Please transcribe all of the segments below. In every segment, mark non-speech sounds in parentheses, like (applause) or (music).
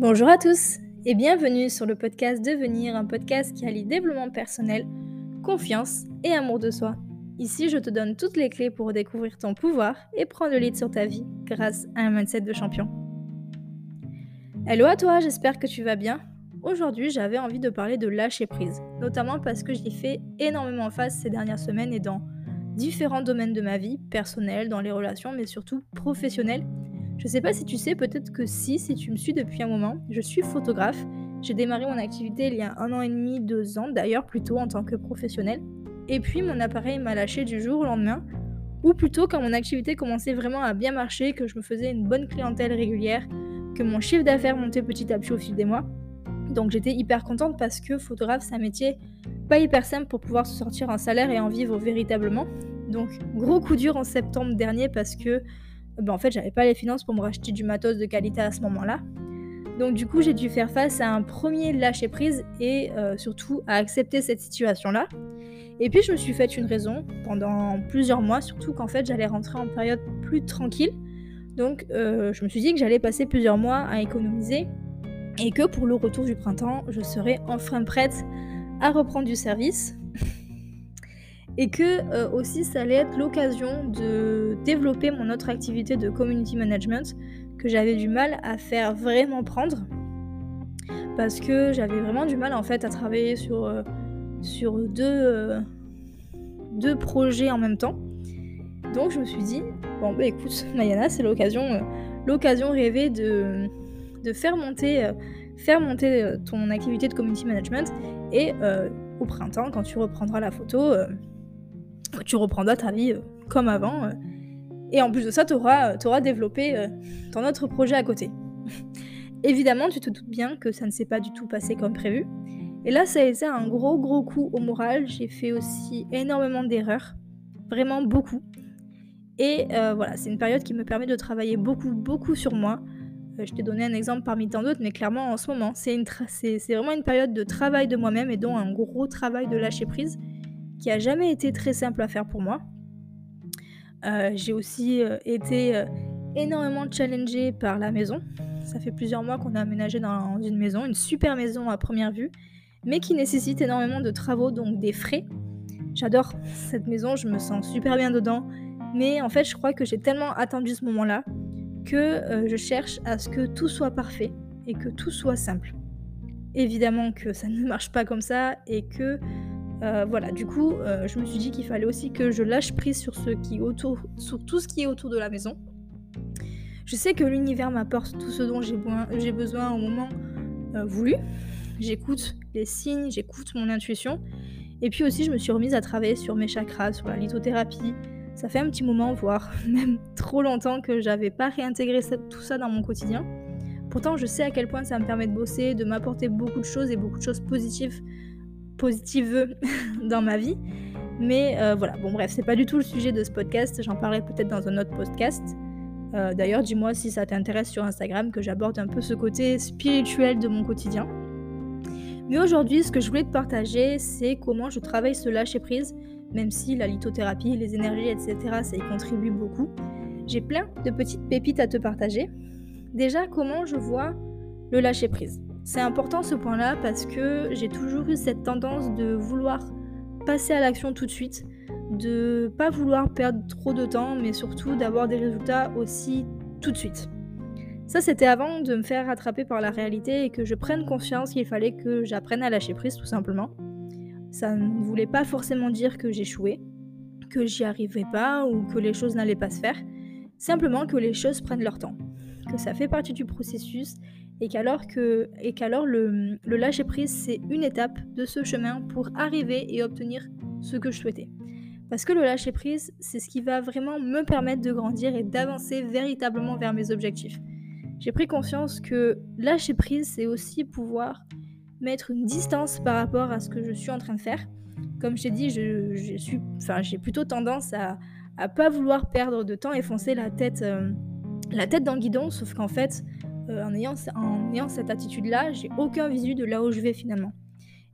Bonjour à tous et bienvenue sur le podcast Devenir, un podcast qui allie développement personnel, confiance et amour de soi. Ici, je te donne toutes les clés pour découvrir ton pouvoir et prendre le lead sur ta vie grâce à un mindset de champion. Hello à toi, j'espère que tu vas bien. Aujourd'hui, j'avais envie de parler de lâcher prise, notamment parce que j'y fais énormément face ces dernières semaines et dans différents domaines de ma vie, personnelle, dans les relations, mais surtout professionnelles je sais pas si tu sais, peut-être que si, si tu me suis depuis un moment, je suis photographe. J'ai démarré mon activité il y a un an et demi, deux ans d'ailleurs, plutôt en tant que professionnel. Et puis mon appareil m'a lâché du jour au lendemain, ou plutôt quand mon activité commençait vraiment à bien marcher, que je me faisais une bonne clientèle régulière, que mon chiffre d'affaires montait petit à petit au fil des mois. Donc j'étais hyper contente parce que photographe, c'est un métier pas hyper simple pour pouvoir se sortir un salaire et en vivre véritablement. Donc gros coup dur en septembre dernier parce que ben, en fait, j'avais pas les finances pour me racheter du matos de qualité à ce moment-là. Donc du coup, j'ai dû faire face à un premier lâcher prise et euh, surtout à accepter cette situation-là. Et puis je me suis fait une raison pendant plusieurs mois, surtout qu'en fait j'allais rentrer en période plus tranquille. Donc euh, je me suis dit que j'allais passer plusieurs mois à économiser et que pour le retour du printemps, je serais enfin prête à reprendre du service et que euh, aussi ça allait être l'occasion de développer mon autre activité de community management que j'avais du mal à faire vraiment prendre parce que j'avais vraiment du mal en fait à travailler sur, euh, euh, deux projets en même temps. Donc je me suis dit, bon bah écoute, (laughs) Mayana, c'est l'occasion, l'occasion rêvée de, de faire monter ton activité de community management et au printemps, quand tu reprendras la photo, tu reprendras ta vie euh, comme avant. Euh, et en plus de ça, tu auras, auras, développé euh, ton autre projet à côté. (laughs) Évidemment, tu te doutes bien que ça ne s'est pas du tout passé comme prévu. Et là, ça a été un gros gros coup au moral. J'ai fait aussi énormément d'erreurs. Vraiment beaucoup. Et voilà, c'est une période qui me permet de travailler beaucoup, beaucoup sur moi. je t'ai donné un exemple parmi tant d'autres, mais clairement en ce moment, c'est vraiment une période de travail de moi-même et donc un gros travail de lâcher prise qui a jamais été très simple à faire pour moi. Euh, j'ai aussi euh, été euh, énormément challengée par la maison. Ça fait plusieurs mois qu'on a aménagé dans une maison, une super maison à première vue, mais qui nécessite énormément de travaux, donc des frais. J'adore cette maison, je me sens super bien dedans, mais en fait je crois que j'ai tellement attendu ce moment-là que je cherche à ce que tout soit parfait et que tout soit simple. Évidemment que ça ne marche pas comme ça et que euh, voilà, du coup, euh, je me suis dit qu'il fallait aussi que je lâche prise sur, ce qui autour, sur tout ce qui est autour de la maison. Je sais que l'univers m'apporte tout ce dont j'ai besoin au moment euh, voulu. J'écoute les signes, j'écoute mon intuition. Et puis aussi, je me suis remise à travailler sur mes chakras, sur la lithothérapie. Ça fait un petit moment, voire (laughs) même trop longtemps que j'avais pas réintégré tout ça dans mon quotidien. Pourtant, je sais à quel point ça me permet de bosser, de m'apporter beaucoup de choses et beaucoup de choses positives positive (laughs) dans ma vie. Mais euh, voilà, bon bref, c'est pas du tout le sujet de ce podcast, j'en parlerai peut-être dans un autre podcast. Euh, d'ailleurs, dis-moi si ça t'intéresse sur Instagram que j'aborde un peu ce côté spirituel de mon quotidien. Mais aujourd'hui, ce que je voulais te partager, c'est comment je travaille ce lâcher prise, même si la lithothérapie, les énergies, etc., ça y contribue beaucoup. J'ai plein de petites pépites à te partager. Déjà, comment je vois le lâcher prise? C'est important ce point-là parce que j'ai toujours eu cette tendance de vouloir passer à l'action tout de suite, de pas vouloir perdre trop de temps, mais surtout d'avoir des résultats aussi tout de suite. Ça, c'était avant de me faire rattraper par la réalité et que je prenne conscience qu'il fallait que j'apprenne à lâcher prise, tout simplement. Ça ne voulait pas forcément dire que j'échouais, que j'y arrivais pas ou que les choses n'allaient pas se faire. Simplement que les choses prennent leur temps, que ça fait partie du processus et qu'alors que et qu'alors le, le lâcher prise c'est une étape de ce chemin pour arriver et obtenir ce que je souhaitais. Parce que le lâcher prise, c'est ce qui va vraiment me permettre de grandir et d'avancer véritablement vers mes objectifs. J'ai pris conscience que lâcher prise, c'est aussi pouvoir mettre une distance par rapport à ce que je suis en train de faire. Comme je t'ai dit, je, suis, enfin, j'ai plutôt tendance à, à pas vouloir perdre de temps et foncer la tête, euh, la tête dans le guidon, sauf qu'en fait, euh, en, ayant, cette attitude-là, j'ai aucun visu de là où je vais finalement.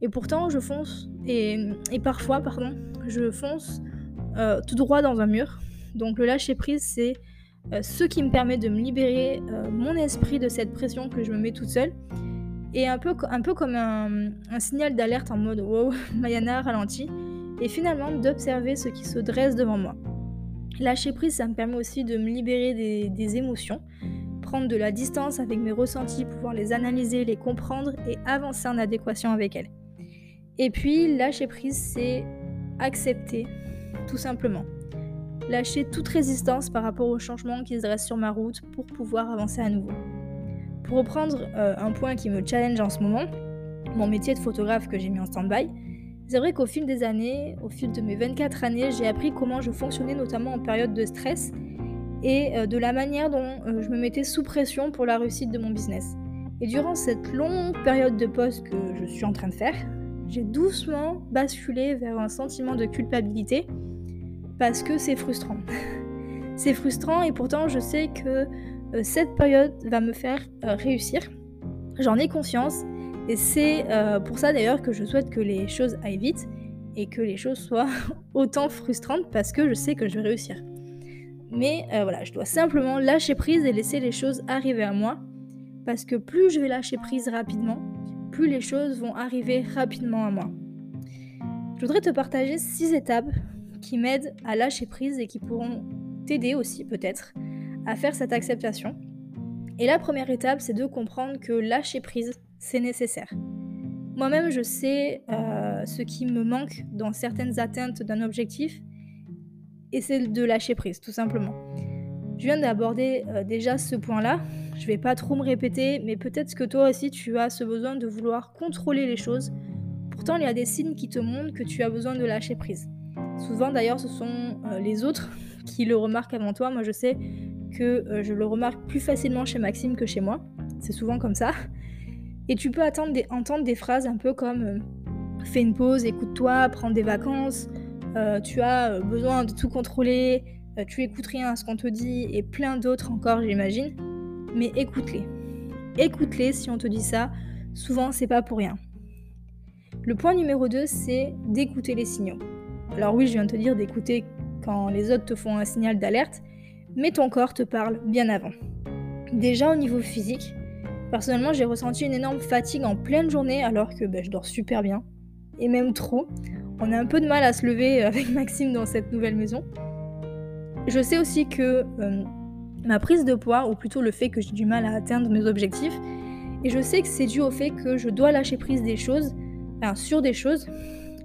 Et pourtant, je fonce, et, et parfois, pardon, je fonce euh, tout droit dans un mur. Donc le lâcher prise, c'est euh, ce qui me permet de me libérer mon esprit de cette pression que je me mets toute seule. Et un peu, comme un, signal d'alerte en mode wow, (laughs) Mayana ralentit. Et finalement d'observer ce qui se dresse devant moi. Lâcher prise, ça me permet aussi de me libérer des émotions, prendre de la distance avec mes ressentis, pouvoir les analyser, les comprendre et avancer en adéquation avec elles. Et puis, lâcher prise, c'est accepter, tout simplement lâcher toute résistance par rapport aux changements qui se dressent sur ma route pour pouvoir avancer à nouveau. Pour reprendre euh, un point qui me challenge en ce moment, mon métier de photographe que j'ai mis en stand-by, c'est vrai qu'au fil des années, au fil de mes 24 années, j'ai appris comment je fonctionnais notamment en période de stress et euh, de la manière dont euh, je me mettais sous pression pour la réussite de mon business. Et durant cette longue période de poste que je suis en train de faire, j'ai doucement basculé vers un sentiment de culpabilité parce que c'est frustrant. (laughs) c'est frustrant et pourtant je sais que euh, cette période va me faire réussir. J'en ai conscience et c'est pour ça d'ailleurs que je souhaite que les choses aillent vite et que les choses soient (laughs) autant frustrantes parce que je sais que je vais réussir. Mais voilà, je dois simplement lâcher prise et laisser les choses arriver à moi parce que plus je vais lâcher prise rapidement, plus les choses vont arriver rapidement à moi. Je voudrais te partager six étapes qui m'aident à lâcher prise et qui pourront t'aider aussi peut-être à faire cette acceptation. Et la première étape, c'est de comprendre que lâcher prise, c'est nécessaire. Moi-même, je sais euh, ce qui me manque dans certaines atteintes d'un objectif, et c'est de lâcher prise, tout simplement. Je viens d'aborder euh, déjà ce point-là. Je vais pas trop me répéter, mais peut-être que toi aussi tu as ce besoin de vouloir contrôler les choses. Pourtant, il y a des signes qui te montrent que tu as besoin de lâcher prise. Souvent d'ailleurs ce sont euh, les autres (laughs) qui le remarquent avant toi. Moi je sais que euh, je le remarque plus facilement chez Maxime que chez moi. C'est souvent comme ça. Et tu peux entendre des phrases un peu comme fais une pause, écoute-toi, prends des vacances, tu as besoin de tout contrôler, tu écoutes rien à ce qu'on te dit et plein d'autres encore j'imagine. Mais écoute-les. Écoute-les si on te dit ça. Souvent c'est pas pour rien. Le point numéro 2 c'est d'écouter les signaux. Alors oui, je viens de te dire d'écouter quand les autres te font un signal d'alerte, mais ton corps te parle bien avant. Déjà au niveau physique, personnellement j'ai ressenti une énorme fatigue en pleine journée alors que ben, je dors super bien, et même trop. On a un peu de mal à se lever avec (laughs) Maxime dans cette nouvelle maison. Je sais aussi que euh, ma prise de poids, ou plutôt le fait que j'ai du mal à atteindre mes objectifs, et je sais que c'est dû au fait que je dois lâcher prise des choses, sur des choses,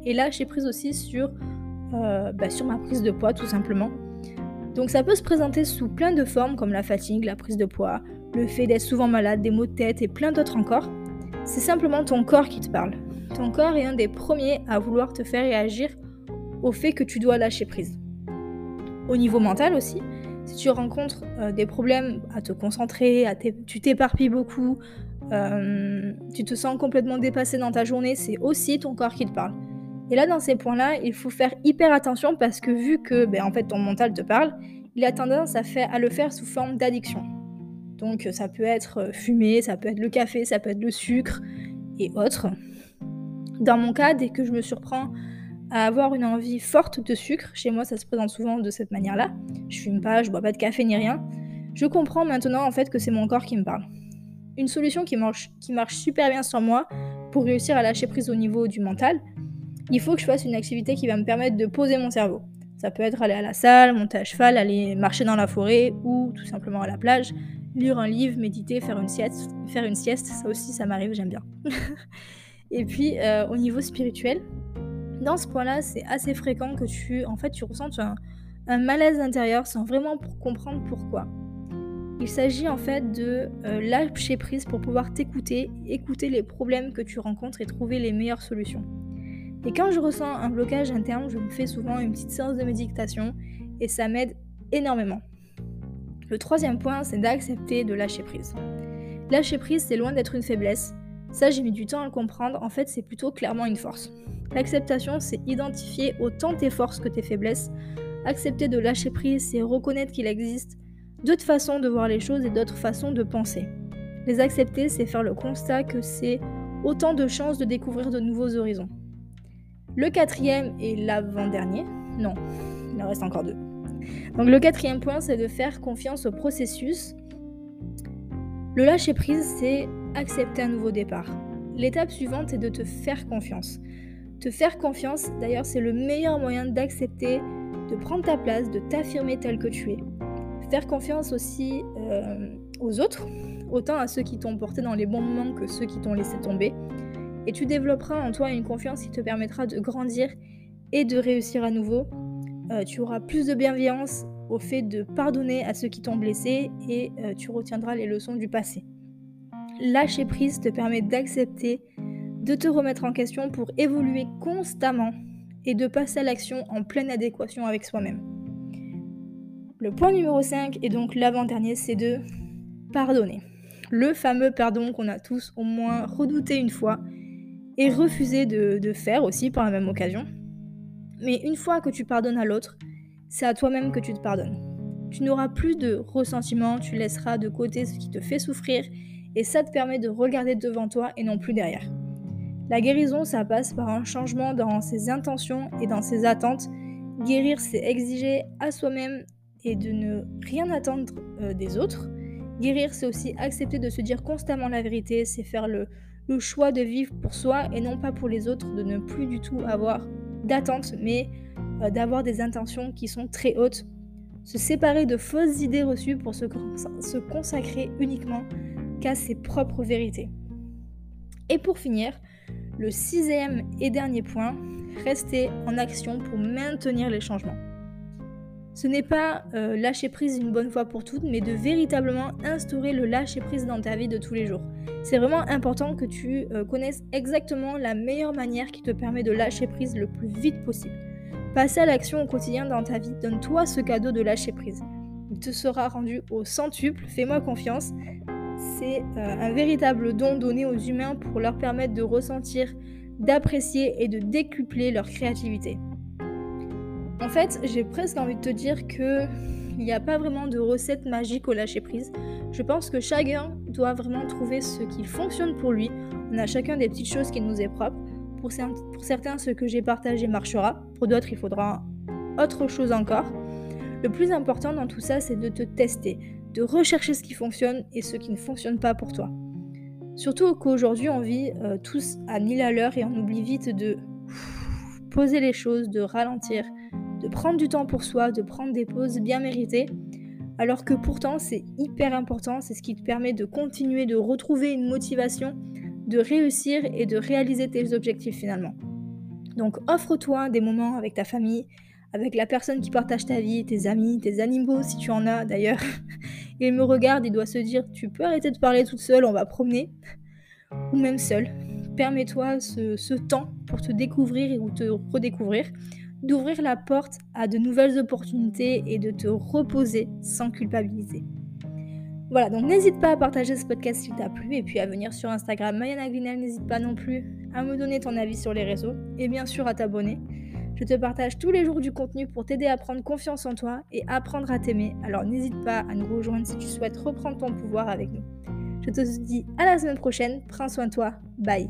et lâcher prise aussi sur euh, bah, sur ma prise de poids tout simplement. Donc ça peut se présenter sous plein de formes comme la fatigue, la prise de poids, le fait d'être souvent malade, des maux de tête et plein d'autres encore. C'est simplement ton corps qui te parle. Ton corps est un des premiers à vouloir te faire réagir au fait que tu dois lâcher prise. Au niveau mental aussi, si tu rencontres euh, des problèmes à te concentrer, à tu t'éparpilles beaucoup, euh, tu te sens complètement dépassé dans ta journée, c'est aussi ton corps qui te parle. Et là, dans ces points-là, il faut faire hyper attention parce que vu que ben, en fait, ton mental te parle, il a tendance à, faire, à le faire sous forme d'addiction. Donc ça peut être euh, fumer, ça peut être le café, ça peut être le sucre et autres. Dans mon cas, dès que je me surprends à avoir une envie forte de sucre, chez moi ça se présente souvent de cette manière-là, je fume pas, je bois pas de café ni rien, je comprends maintenant en fait que c'est mon corps qui me parle. Une solution qui marche, qui marche super bien sur moi pour réussir à lâcher prise au niveau du mental, il faut que je fasse une activité qui va me permettre de poser mon cerveau. Ça peut être aller à la salle, monter à cheval, aller marcher dans la forêt ou tout simplement à la plage, lire un livre, méditer, faire une sieste. Faire une sieste, ça aussi, ça m'arrive, j'aime bien. (laughs) Et puis, euh, au niveau spirituel, dans ce point-là, c'est assez fréquent que tu, en fait, tu ressentes un, malaise intérieur sans vraiment comprendre pourquoi. Il s'agit en fait de euh, lâcher prise pour pouvoir t'écouter, écouter les problèmes que tu rencontres et trouver les meilleures solutions. Et quand je ressens un blocage interne, je me fais souvent une petite séance de méditation et ça m'aide énormément. Le troisième point, c'est d'accepter de lâcher prise. Lâcher prise, c'est loin d'être une faiblesse. Ça, j'ai mis du temps à le comprendre. En fait, c'est plutôt clairement une force. L'acceptation, c'est identifier autant tes forces que tes faiblesses. Accepter de lâcher prise, c'est reconnaître qu'il existe d'autres façons de voir les choses et d'autres façons de penser. Les accepter, c'est faire le constat que c'est autant de chances de découvrir de nouveaux horizons. Le quatrième et l'avant-dernier, non, il en reste encore deux. Donc le quatrième point, c'est de faire confiance au processus. Le lâcher prise, c'est accepter un nouveau départ. L'étape suivante est de te faire confiance. Te faire confiance, d'ailleurs, c'est le meilleur moyen d'accepter, de prendre ta place, de t'affirmer tel que tu es. Faire confiance aussi euh, aux autres, autant à ceux qui t'ont porté dans les bons moments que ceux qui t'ont laissé tomber. Et tu développeras en toi une confiance qui te permettra de grandir et de réussir à nouveau. Euh, tu auras plus de bienveillance au fait de pardonner à ceux qui t'ont blessé et euh, tu retiendras les leçons du passé. Lâcher prise te permet d'accepter, de te remettre en question pour évoluer constamment et de passer à l'action en pleine adéquation avec soi-même. Le point numéro 5 et donc l'avant-dernier, c'est de pardonner. Le fameux pardon qu'on a tous au moins redouté une fois et refusé de, faire aussi par la même occasion. Mais une fois que tu pardonnes à l'autre, c'est à toi-même que tu te pardonnes. Tu n'auras plus de ressentiment, tu laisseras de côté ce qui te fait souffrir et ça te permet de regarder devant toi et non plus derrière. La guérison, ça passe par un changement dans ses intentions et dans ses attentes. Guérir, c'est exiger à soi-même et de ne rien attendre euh, des autres. Guérir, c'est aussi accepter de se dire constamment la vérité, c'est faire le, choix de vivre pour soi et non pas pour les autres, de ne plus du tout avoir d'attentes, mais euh, d'avoir des intentions qui sont très hautes. Se séparer de fausses idées reçues pour se, se consacrer uniquement qu'à ses propres vérités. Et pour finir, le sixième et dernier point, rester en action pour maintenir les changements ce n'est pas euh, lâcher prise une bonne fois pour toutes, mais de véritablement instaurer le lâcher prise dans ta vie de tous les jours. C'est vraiment important que tu euh, connaisses exactement la meilleure manière qui te permet de lâcher prise le plus vite possible. Passer à l'action au quotidien dans ta vie, donne-toi ce cadeau de lâcher prise. Il te sera rendu au centuple, fais-moi confiance. C'est euh, un véritable don donné aux humains pour leur permettre de ressentir, d'apprécier et de décupler leur créativité. En fait, j'ai presque envie de te dire que il n'y a pas vraiment de recette magique au lâcher prise. Je pense que chacun doit vraiment trouver ce qui fonctionne pour lui. On a chacun des petites choses qui nous est propre. Pour, certains, ce que j'ai partagé marchera. Pour d'autres, il faudra autre chose encore. Le plus important dans tout ça, c'est de te tester, de rechercher ce qui fonctionne et ce qui ne fonctionne pas pour toi. Surtout qu'aujourd'hui, on vit euh, tous à mille à l'heure et on oublie vite de poser les choses, de ralentir, de prendre du temps pour soi, de prendre des pauses bien méritées, alors que pourtant c'est hyper important, c'est ce qui te permet de continuer, de retrouver une motivation, de réussir et de réaliser tes objectifs finalement. Donc offre-toi des moments avec ta famille, avec la personne qui partage ta vie, tes amis, tes animaux si tu en as d'ailleurs. (laughs) Il me regarde, il doit se dire tu peux arrêter de parler toute seule, on va promener. Ou même seul. Permets-toi ce, ce temps pour te découvrir ou te redécouvrir d'ouvrir la porte à de nouvelles opportunités et de te reposer sans culpabiliser. Voilà, donc n'hésite pas à partager ce podcast s'il t'a plu et puis à venir sur Instagram Mayana Glinel, n'hésite pas non plus à me donner ton avis sur les réseaux et bien sûr à t'abonner. Je te partage tous les jours du contenu pour t'aider à prendre confiance en toi et apprendre à t'aimer, alors n'hésite pas à nous rejoindre si tu souhaites reprendre ton pouvoir avec nous. Je te dis à la semaine prochaine, prends soin de toi, bye